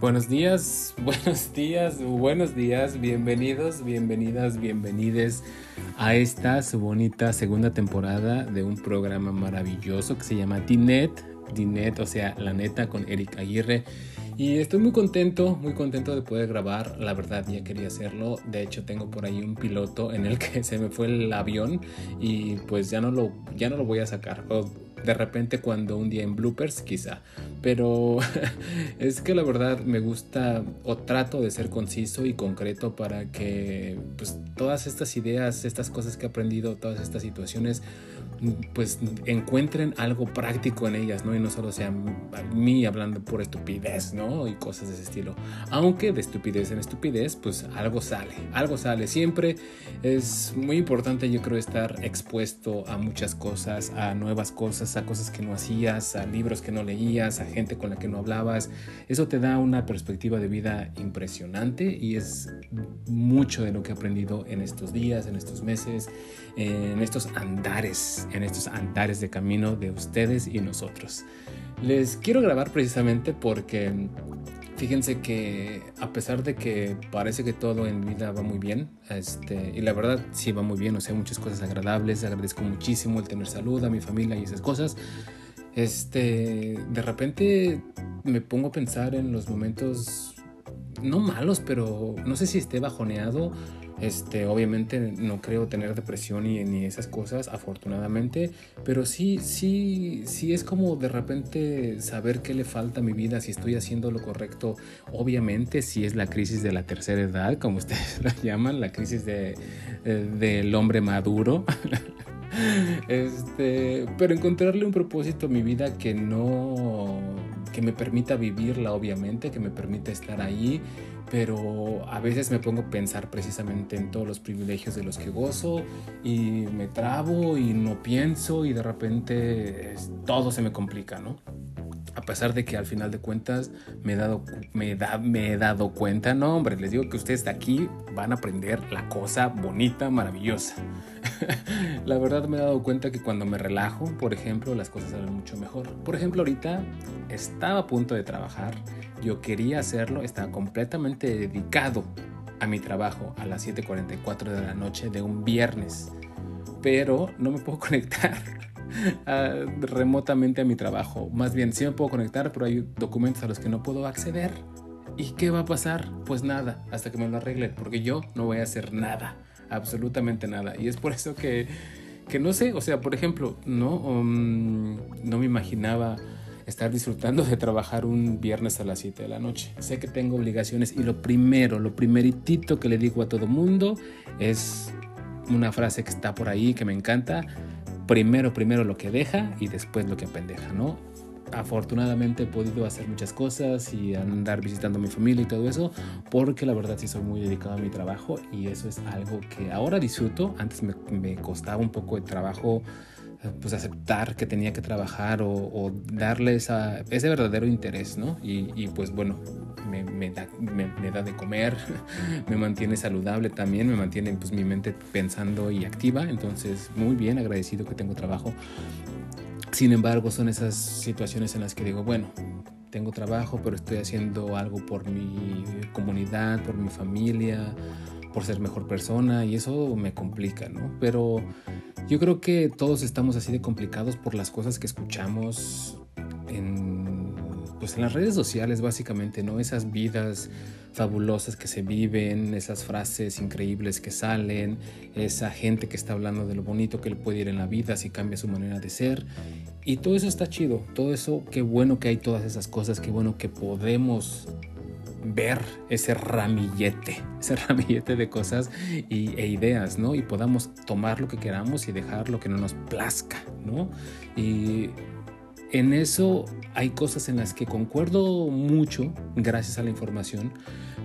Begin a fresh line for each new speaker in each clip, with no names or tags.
Buenos días, buenos días, buenos días, bienvenidos, bienvenidas, bienvenides a esta su bonita segunda temporada de un programa maravilloso que se llama Dinet, Dinet, o sea, la neta con Eric Aguirre. Y estoy muy contento, muy contento de poder grabar. La verdad, ya quería hacerlo. De hecho, tengo por ahí un piloto en el que se me fue el avión y pues ya no lo, ya no lo voy a sacar. De repente cuando un día en bloopers, quizá. Pero es que la verdad me gusta o trato de ser conciso y concreto para que pues todas estas ideas, estas cosas que he aprendido, todas estas situaciones pues encuentren algo práctico en ellas, ¿no? Y no solo sea a mí hablando por estupidez, ¿no? Y cosas de ese estilo. Aunque de estupidez en estupidez, pues algo sale, algo sale. Siempre es muy importante, yo creo, estar expuesto a muchas cosas, a nuevas cosas, a cosas que no hacías, a libros que no leías, a gente con la que no hablabas. Eso te da una perspectiva de vida impresionante y es mucho de lo que he aprendido en estos días, en estos meses, en estos andares en estos andares de camino de ustedes y nosotros. Les quiero grabar precisamente porque fíjense que a pesar de que parece que todo en vida va muy bien, este, y la verdad sí va muy bien, o sea, muchas cosas agradables, agradezco muchísimo el tener salud a mi familia y esas cosas, este, de repente me pongo a pensar en los momentos, no malos, pero no sé si esté bajoneado este, obviamente no creo tener depresión ni, ni esas cosas, afortunadamente, pero sí, sí, sí es como de repente saber qué le falta a mi vida, si estoy haciendo lo correcto. Obviamente, si es la crisis de la tercera edad, como ustedes la llaman, la crisis de, eh, del hombre maduro. este, pero encontrarle un propósito a mi vida que no, que me permita vivirla, obviamente, que me permita estar ahí pero a veces me pongo a pensar precisamente en todos los privilegios de los que gozo y me trabo y no pienso y de repente todo se me complica, ¿no? A pesar de que al final de cuentas me he dado, me, he dado cuenta, no hombre, les digo que ustedes de aquí van a aprender la cosa bonita, maravillosa. la verdad me he dado cuenta que cuando me relajo, por ejemplo, las cosas salen mucho mejor. Por ejemplo, ahorita estaba a punto de trabajar yo quería hacerlo, estaba completamente dedicado a mi trabajo a las 7.44 de la noche de un viernes, pero no me puedo conectar remotamente a mi trabajo. Más bien, sí me puedo conectar, pero hay documentos a los que no puedo acceder. ¿Y qué va a pasar? Pues nada, hasta que me lo arreglen, porque yo no voy a hacer nada, absolutamente nada. Y es por eso que, que no sé, o sea, por ejemplo, no, um, no me imaginaba estar disfrutando de trabajar un viernes a las 7 de la noche. Sé que tengo obligaciones y lo primero, lo primeritito que le digo a todo mundo es una frase que está por ahí que me encanta. Primero, primero lo que deja y después lo que apendeja, ¿no? Afortunadamente he podido hacer muchas cosas y andar visitando a mi familia y todo eso, porque la verdad sí soy muy dedicado a mi trabajo y eso es algo que ahora disfruto. Antes me, me costaba un poco de trabajo pues aceptar que tenía que trabajar o, darle esa, ese verdadero interés, ¿no? Y, pues bueno, me, da, me, da, de comer, me mantiene saludable también, me mantiene pues mi mente pensando y activa, entonces muy bien, agradecido que tengo trabajo. Sin embargo, son esas situaciones en las que digo, bueno, tengo trabajo, pero estoy haciendo algo por mi comunidad, por mi familia, por ser mejor persona y eso me complica, ¿no? Pero yo creo que todos estamos así de complicados por las cosas que escuchamos en, pues en las redes sociales básicamente, ¿no? Esas vidas fabulosas que se viven, esas frases increíbles que salen, esa gente que está hablando de lo bonito que le puede ir en la vida si cambia su manera de ser. Y todo eso está chido, todo eso, qué bueno que hay todas esas cosas, qué bueno que podemos ver ese ramillete, ese ramillete de cosas y, e ideas, ¿no? Y podamos tomar lo que queramos y dejar lo que no nos plazca, ¿no? Y en eso hay cosas en las que concuerdo mucho gracias a la información,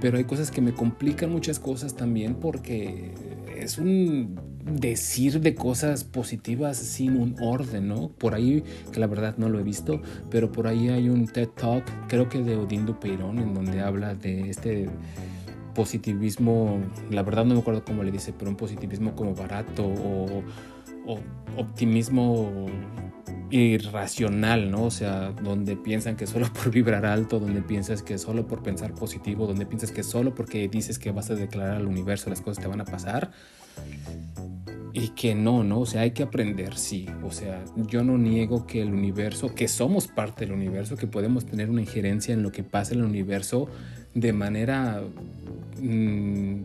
pero hay cosas que me complican muchas cosas también porque es un decir de cosas positivas sin un orden, ¿no? Por ahí, que la verdad no lo he visto, pero por ahí hay un TED Talk, creo que de Odindo Peirón, en donde habla de este positivismo, la verdad no me acuerdo cómo le dice, pero un positivismo como barato o, optimismo irracional, ¿no? O sea, donde piensan que solo por vibrar alto, donde piensas que solo por pensar positivo, donde piensas que solo porque dices que vas a declarar al universo las cosas te van a pasar. Y que no, ¿no? O sea, hay que aprender, sí. O sea, yo no niego que el universo, que somos parte del universo, que podemos tener una injerencia en lo que pasa en el universo de manera mm,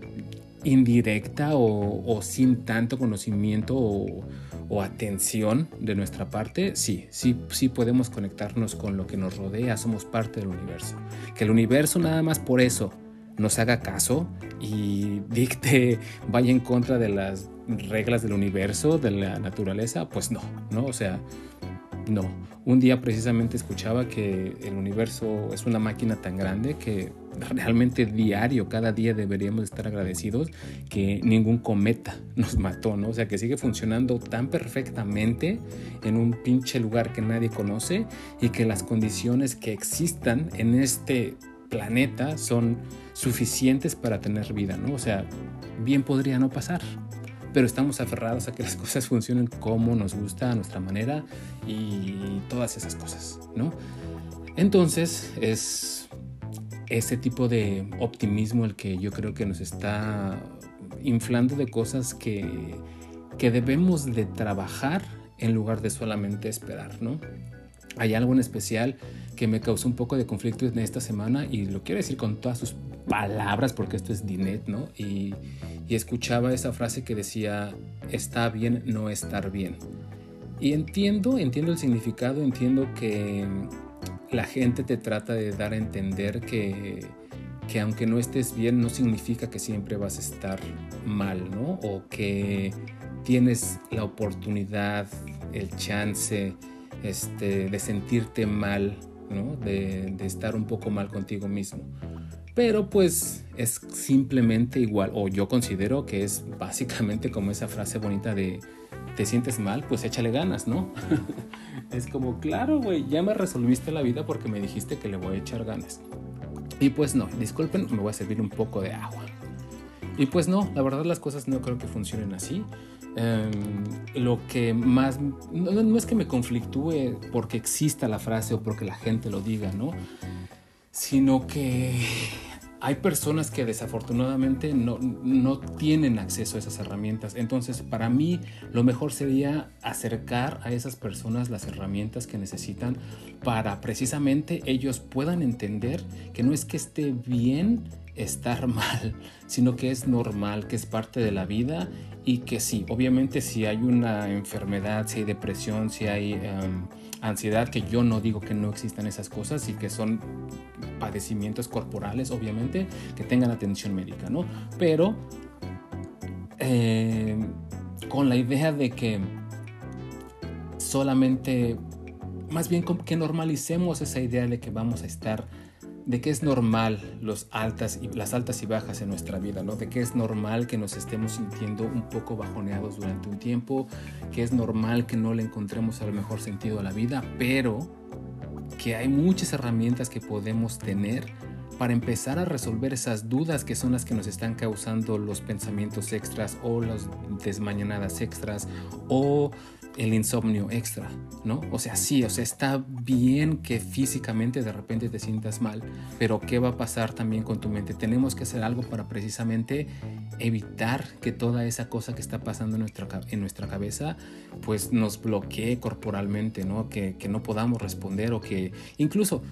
indirecta o, sin tanto conocimiento o, o, atención de nuestra parte, sí, sí, sí podemos conectarnos con lo que nos rodea, somos parte del universo. Que el universo nada más por eso nos haga caso y dicte, vaya en contra de las reglas del universo, de la naturaleza, pues no, ¿no? O sea, no. Un día precisamente escuchaba que el universo es una máquina tan grande que realmente diario, cada día deberíamos estar agradecidos que ningún cometa nos mató, ¿no? O sea, que sigue funcionando tan perfectamente en un pinche lugar que nadie conoce y que las condiciones que existan en este planeta son suficientes para tener vida, ¿no? O sea, bien podría no pasar, pero estamos aferrados a que las cosas funcionen como nos gusta, a nuestra manera y todas esas cosas, ¿no? Entonces es ese tipo de optimismo el que yo creo que nos está inflando de cosas que, que debemos de trabajar en lugar de solamente esperar, ¿no? Hay algo en especial que me causó un poco de conflicto en esta semana y lo quiero decir con todas sus palabras porque esto es Dinet, ¿no? Y, y escuchaba esa frase que decía, está bien no estar bien. Y entiendo, entiendo el significado, entiendo que la gente te trata de dar a entender que, que aunque no estés bien no significa que siempre vas a estar mal, ¿no? O que tienes la oportunidad, el chance este, de sentirte mal, ¿no? De, de estar un poco mal contigo mismo. Pero pues es simplemente igual, o yo considero que es básicamente como esa frase bonita de te sientes mal, pues échale ganas, ¿no? es como, claro, güey, ya me resolviste la vida porque me dijiste que le voy a echar ganas. Y pues no, disculpen, me voy a servir un poco de agua. Y pues no, la verdad las cosas no creo que funcionen así. Em, lo que más, no, es que me conflictúe porque exista la frase o porque la gente lo diga, ¿no? Sino que hay personas que desafortunadamente no, no, tienen acceso a esas herramientas. Entonces, para mí, lo mejor sería acercar a esas personas las herramientas que necesitan para precisamente ellos puedan entender que no es que esté bien estar mal, sino que es normal, que es parte de la vida y que sí, obviamente si hay una enfermedad, si hay depresión, si hay em, ansiedad, que yo no digo que no existan esas cosas y que son padecimientos corporales, obviamente, que tengan atención médica, ¿no? Pero em, con la idea de que solamente, más bien que normalicemos esa idea de que vamos a estar de que es normal los altas las altas y bajas en nuestra vida, ¿no? De que es normal que nos estemos sintiendo un poco bajoneados durante un tiempo, que es normal que no le encontremos el mejor sentido a la vida, pero que hay muchas herramientas que podemos tener para empezar a resolver esas dudas que son las que nos están causando los pensamientos extras o las desmañanadas extras o el insomnio extra, ¿no? O sea, sí, o sea, está bien que físicamente de repente te sientas mal, pero ¿qué va a pasar también con tu mente? Tenemos que hacer algo para precisamente evitar que toda esa cosa que está pasando en nuestra, cabeza, pues nos bloquee corporalmente, ¿no? Que, que no podamos responder o que incluso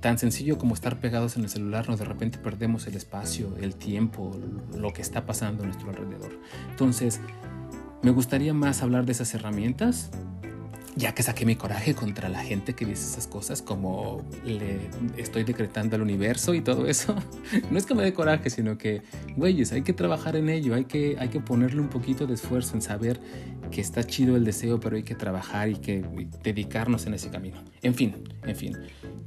tan sencillo como estar pegados en el celular, nos de repente perdemos el espacio, el tiempo, lo que está pasando a nuestro alrededor. Entonces, me gustaría más hablar de esas herramientas, ya que saqué mi coraje contra la gente que dice esas cosas, como le estoy decretando al universo y todo eso. No es que me dé coraje, sino que, güeyes, hay que trabajar en ello, hay que, hay que ponerle un poquito de esfuerzo en saber que está chido el deseo, pero hay que trabajar y que dedicarnos en ese camino. En fin, en fin.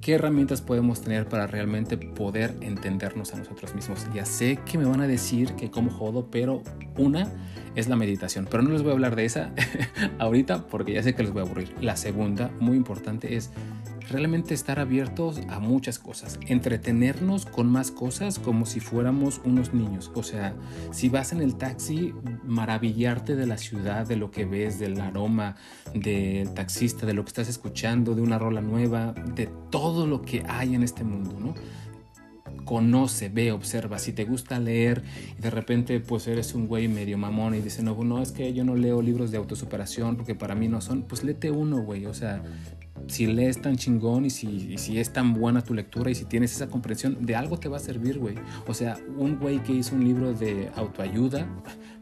¿Qué herramientas podemos tener para realmente poder entendernos a nosotros mismos? Ya sé que me van a decir que como jodo, pero una es la meditación. Pero no les voy a hablar de esa ahorita porque ya sé que les voy a aburrir. La segunda, muy importante, es realmente estar abiertos a muchas cosas, entretenernos con más cosas como si fuéramos unos niños. O sea, si vas en el taxi, maravillarte de la ciudad, de lo que ves, del aroma del taxista, de lo que estás escuchando, de una rola nueva, de todo lo que hay en este mundo, ¿no? conoce, ve, observa. Si te gusta leer y de repente pues eres un güey medio mamón y dice, no, no, es que yo no leo libros de autosuperación porque para mí no son, pues léete uno, güey. O sea, si lees tan chingón y si, si, es tan buena tu lectura y si tienes esa comprensión, de algo te va a servir, güey. O sea, un güey que hizo un libro de autoayuda,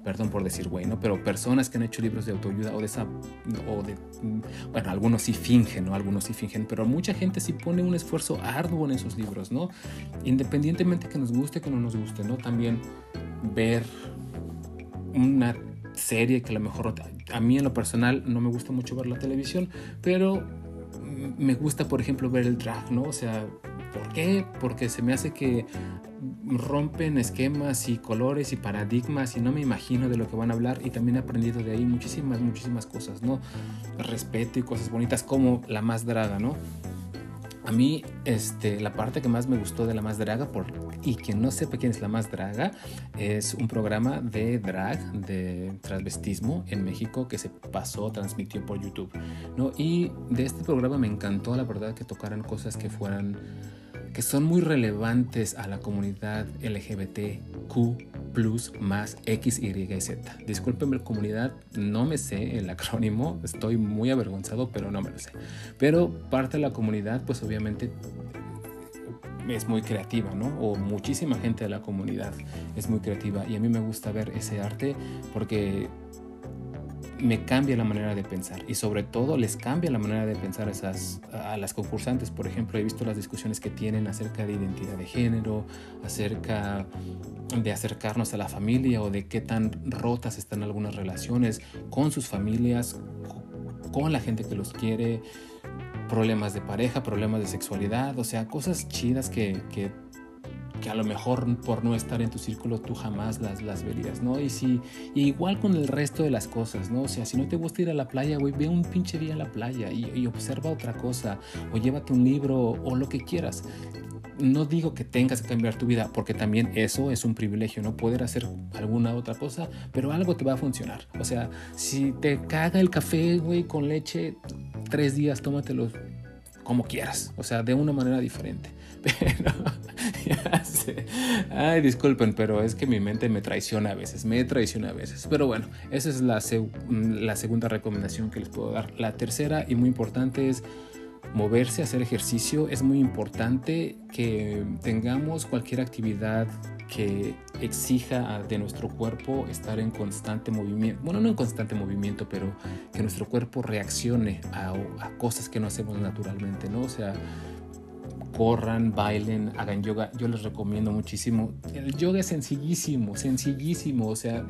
perdón por decir güey, ¿no? Pero personas que han hecho libros de autoayuda o de esa, o de, bueno, algunos sí fingen, ¿no? Algunos sí fingen, pero mucha gente sí pone un esfuerzo arduo en esos libros, ¿no? Independientemente que nos guste, que no nos guste, ¿no? También ver una serie que a lo mejor a mí en lo personal no me gusta mucho ver la televisión, pero me gusta, por ejemplo, ver el drag, ¿no? O sea, ¿por qué? Porque se me hace que rompen esquemas y colores y paradigmas y no me imagino de lo que van a hablar y también he aprendido de ahí muchísimas, muchísimas cosas, ¿no? Respeto y cosas bonitas como la más draga, ¿no? A mí, este, la parte que más me gustó de La Más Draga, por, y quien no sepa quién es La Más Draga, es un programa de drag, de transvestismo en México que se pasó, transmitió por YouTube. ¿no? Y de este programa me encantó, la verdad, que tocaran cosas que fueran que son muy relevantes a la comunidad LGBTQ plus más X, Y Z. Discúlpenme comunidad, no me sé el acrónimo, estoy muy avergonzado, pero no me lo sé. Pero parte de la comunidad, pues obviamente es muy creativa, ¿no? O muchísima gente de la comunidad es muy creativa y a mí me gusta ver ese arte porque me cambia la manera de pensar y sobre todo les cambia la manera de pensar a, esas, a las concursantes. Por ejemplo, he visto las discusiones que tienen acerca de identidad de género, acerca de acercarnos a la familia o de qué tan rotas están algunas relaciones con sus familias, con la gente que los quiere, problemas de pareja, problemas de sexualidad, o sea, cosas chidas que, que que a lo mejor por no estar en tu círculo tú jamás las, las verías, ¿no? Y si igual con el resto de las cosas, ¿no? O sea, si no te gusta ir a la playa, güey, ve un pinche día a la playa y, y observa otra cosa, o llévate un libro o lo que quieras no digo que tengas que cambiar tu vida, porque también eso es un privilegio, no poder hacer alguna otra cosa, pero algo te va a funcionar. O sea, si te caga el café, güey, con leche, tres días, tómatelos como quieras, o sea, de una manera diferente. Pero, ya sé. Ay, disculpen, pero es que mi mente me traiciona a veces, me traiciona a veces. Pero bueno, esa es la, la segunda recomendación que les puedo dar. La tercera y muy importante es moverse, hacer ejercicio. Es muy importante que tengamos cualquier actividad que exija de nuestro cuerpo estar en constante movimiento, bueno, no en constante movimiento, pero que nuestro cuerpo reaccione a, cosas que no hacemos naturalmente, ¿no? O sea, corran, bailen, hagan yoga. Yo les recomiendo muchísimo. El yoga es sencillísimo, sencillísimo. O sea,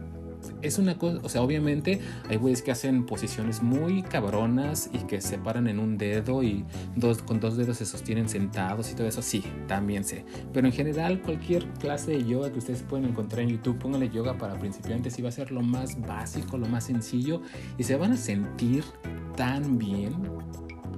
es una cosa, o sea, obviamente hay güeyes que hacen posiciones muy cabronas y que se paran en un dedo y dos, con dos dedos se sostienen sentados y todo eso, sí, también sé. Pero en general, cualquier clase de yoga que ustedes pueden encontrar en YouTube, pónganle yoga para principiantes y va a ser lo más básico, lo más sencillo y se van a sentir tan bien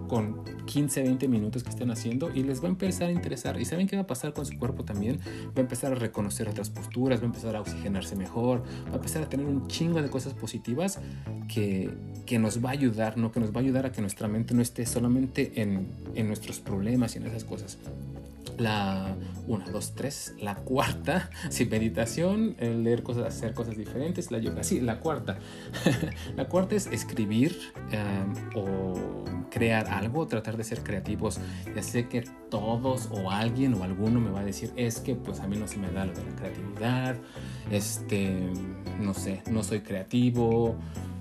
con 15, 20 minutos que estén haciendo y les va a empezar a interesar. ¿Y saben qué va a pasar con su cuerpo también? Va a empezar a reconocer otras posturas, va a empezar a oxigenarse mejor, va a empezar a tener un chingo de cosas positivas que, que nos va a ayudar, ¿no? Que nos va a ayudar a que nuestra mente no esté solamente en, en nuestros problemas y en esas cosas la 1, 2, 3, la cuarta, sin meditación, leer cosas, hacer cosas diferentes, la yoga, sí, la cuarta. la cuarta es escribir em, o crear algo, tratar de ser creativos. Ya sé que todos o alguien o alguno me va a decir, es que pues a mí no se me da lo de la creatividad, este, no sé, no soy creativo,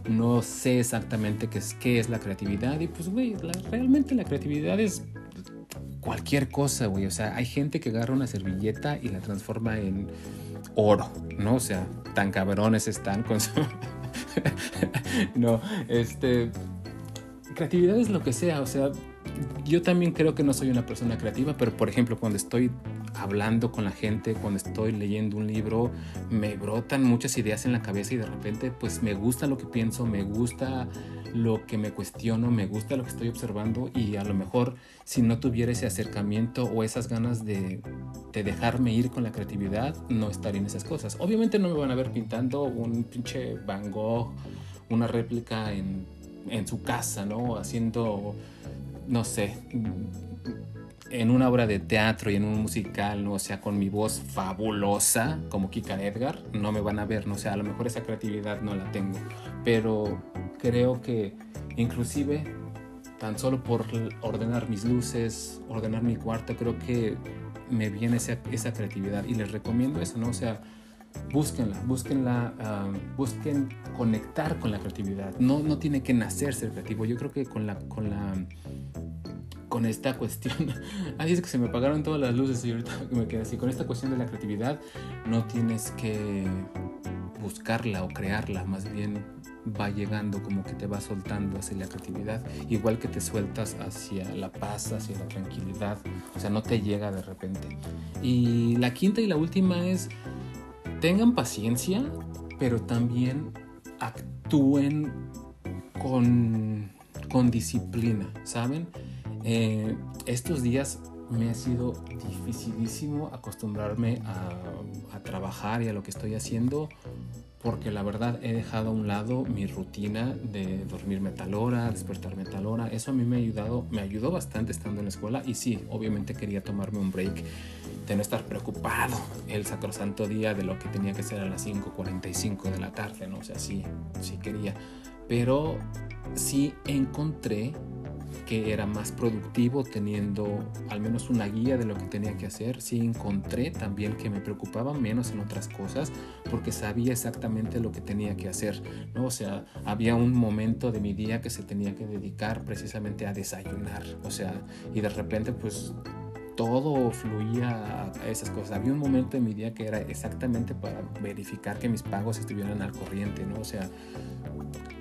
no sé exactamente qué es, qué es la creatividad y pues güey, realmente la creatividad es cualquier cosa, güey. O sea, hay gente que agarra una servilleta y la transforma en oro, ¿no? O sea, tan cabrones están con su... no, este... Creatividad es lo que sea, o sea, yo también creo que no soy una persona creativa, pero por ejemplo, cuando estoy hablando con la gente, cuando estoy leyendo un libro, me brotan muchas ideas en la cabeza y de repente pues me gusta lo que pienso, me gusta lo que me cuestiono, me gusta lo que estoy observando y a lo mejor si no tuviera ese acercamiento o esas ganas de, de dejarme ir con la creatividad, no estaría en esas cosas. Obviamente no me van a ver pintando un pinche Van Gogh, una réplica en, en su casa, ¿no? Haciendo, no sé, en una obra de teatro y en un musical, ¿no? O sea, con mi voz fabulosa, como Kika Edgar, no me van a ver, ¿no? O sea, a lo mejor esa creatividad no la tengo. Pero creo que inclusive tan solo por ordenar mis luces, ordenar mi cuarto, creo que me viene esa, esa creatividad y les recomiendo eso, ¿no? O sea, búsquenla, búsquenla, uh, busquen conectar con la creatividad. No, no tiene que nacer ser creativo. Yo creo que con la, con la con esta cuestión, así es que se me apagaron todas las luces y ahorita me quedé así, con esta cuestión de la creatividad no tienes que buscarla o crearla, más bien va llegando como que te va soltando hacia la creatividad, igual que te sueltas hacia la paz, hacia la tranquilidad, o sea, no te llega de repente. Y la quinta y la última es, tengan paciencia, pero también actúen con, con disciplina, ¿saben? Eh, estos días me ha sido dificilísimo acostumbrarme a, trabajar y a lo que estoy haciendo porque la verdad he dejado a un lado mi rutina de dormirme tal hora, despertarme tal hora. Eso a mí me ha ayudado, me ayudó bastante estando en la escuela y sí, obviamente quería tomarme un break de no estar preocupado el sacrosanto día de lo que tenía que ser a las 5.45 de la tarde, ¿no? O sea, sí, sí quería. Pero sí encontré que era más productivo teniendo al menos una guía de lo que tenía que hacer. Sí encontré también que me preocupaba menos en otras cosas porque sabía exactamente lo que tenía que hacer, ¿no? O sea, había un momento de mi día que se tenía que dedicar precisamente a desayunar, o sea, y de repente pues todo fluía a esas cosas. Había un momento en mi día que era exactamente para verificar que mis pagos estuvieran al corriente, ¿no? O sea,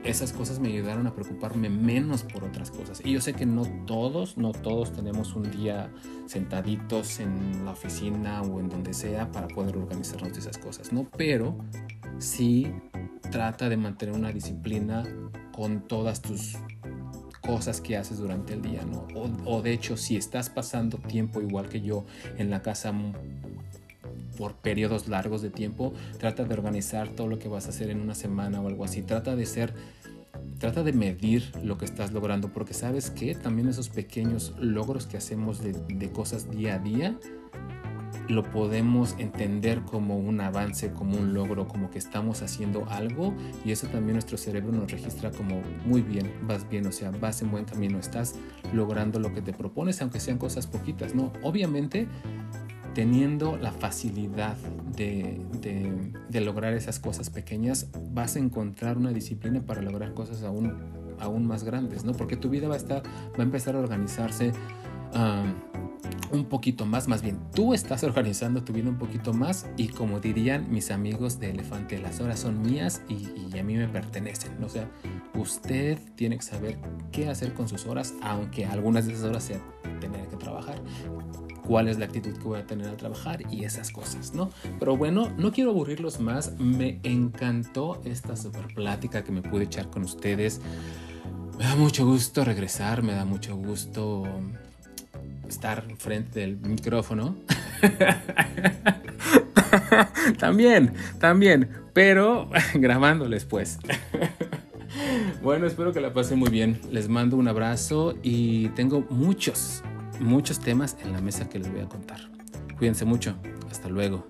esas cosas me ayudaron a preocuparme menos por otras cosas. Y yo sé que no todos, no todos tenemos un día sentaditos en la oficina o en donde sea para poder organizarnos de esas cosas, ¿no? Pero sí trata de mantener una disciplina con todas tus cosas que haces durante el día, ¿no? O, o de hecho, si estás pasando tiempo igual que yo en la casa por periodos largos de tiempo, trata de organizar todo lo que vas a hacer en una semana o algo así. Trata de ser, trata de medir lo que estás logrando, porque sabes que también esos pequeños logros que hacemos de, de cosas día a día, lo podemos entender como un avance, como un logro, como que estamos haciendo algo y eso también nuestro cerebro nos registra como muy bien, vas bien, o sea, vas en buen camino, estás logrando lo que te propones, aunque sean cosas poquitas, ¿no? Obviamente teniendo la facilidad de, lograr esas cosas pequeñas, vas a encontrar una disciplina para lograr cosas aún, aún más grandes, ¿no? Porque tu vida va a, estar, va a empezar a organizarse un poquito más, más bien, tú estás organizando tu vida un poquito más y como dirían mis amigos de Elefante, las horas son mías y, a mí me pertenecen, o sea, usted tiene que saber qué hacer con sus horas, aunque algunas de esas horas sea tener que trabajar cuál es la actitud que voy a tener al trabajar y esas cosas, ¿no? Pero bueno, no quiero aburrirlos más. Me encantó esta super plática que me pude echar con ustedes. Me da mucho gusto regresar, me da mucho gusto estar frente del micrófono. también, también, pero grabándoles pues. bueno, espero que la pasen muy bien. Les mando un abrazo y tengo muchos, muchos temas en la mesa que les voy a contar. Cuídense mucho. Hasta luego.